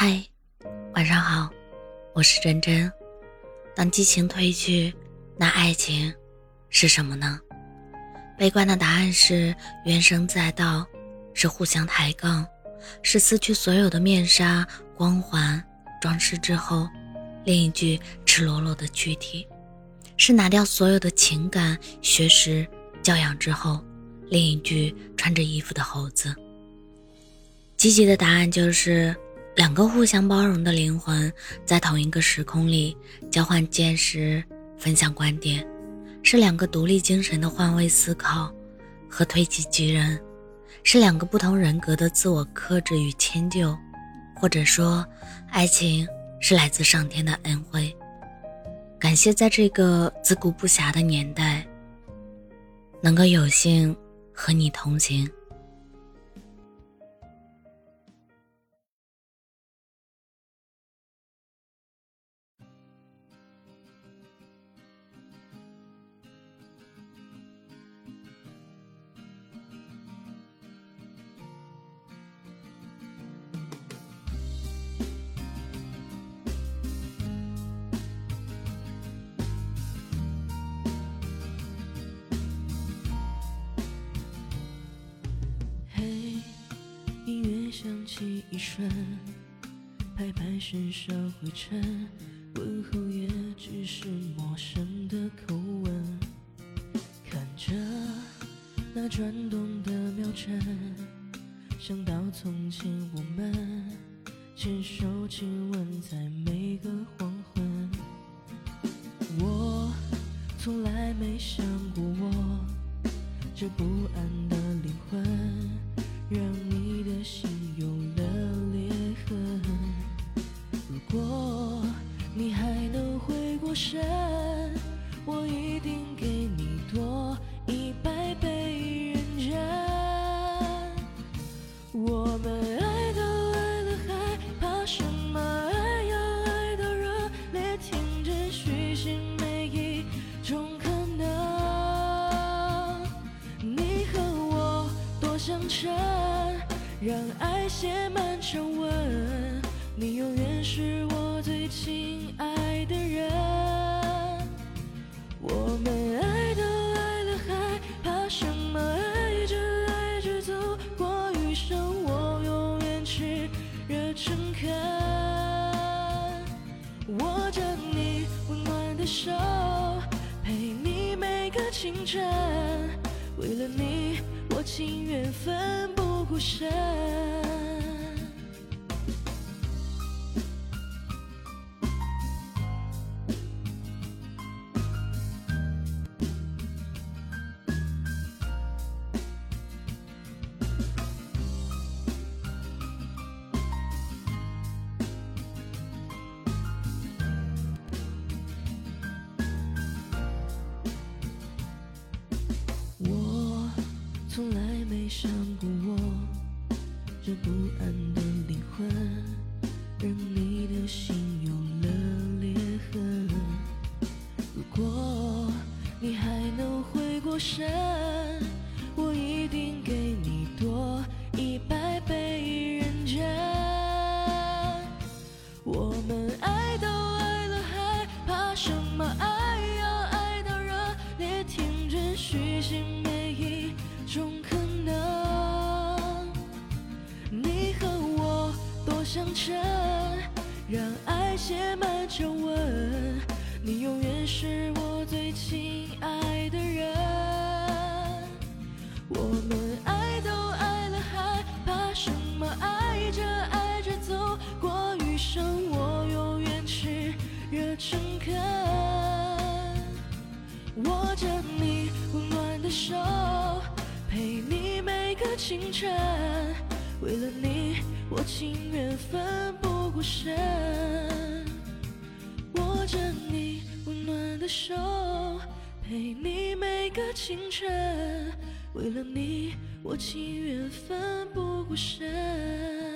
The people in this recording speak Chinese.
嗨，晚上好，我是真真。当激情褪去，那爱情是什么呢？悲观的答案是怨声载道，是互相抬杠，是撕去所有的面纱、光环、装饰之后，另一具赤裸裸的躯体；是拿掉所有的情感、学识、教养之后，另一具穿着衣服的猴子。积极的答案就是。两个互相包容的灵魂，在同一个时空里交换见识、分享观点，是两个独立精神的换位思考和推己及人，是两个不同人格的自我克制与迁就，或者说，爱情是来自上天的恩惠。感谢在这个自顾不暇的年代，能够有幸和你同行。起一瞬，拍拍身上灰尘，问候也只是陌生的口吻。看着那转动的秒针，想到从前我们牵手亲吻在每个黄昏。我从来没想过我这不安的回过神，我一定给你多一百倍认真。我们爱都爱了，还怕什么？爱要爱到热烈，听真虚心每一种可能。你和我多相衬。让爱写满长文，你永远是我最亲我们爱都爱了，还怕什么？爱着爱着走过余生，我永远炽热诚恳，握着你温暖的手，陪你每个清晨。为了你，我情愿奋不。顾身。来没想过我这不安的灵魂，让你的心有了裂痕。如果你还能回过神，我一定给你多一百倍认真。我们爱都爱了，还怕什么？爱要爱到热烈，天真虚心。相衬，让爱写满皱纹。你永远是我最亲爱的人。我们爱都爱了，还怕什么？爱着爱着走过余生，我永远炽热诚恳，握着你温暖的手。陪你每个清晨，我情愿奋不顾身。握着你温暖的手，陪你每个清晨，为了你，我情愿奋不顾身。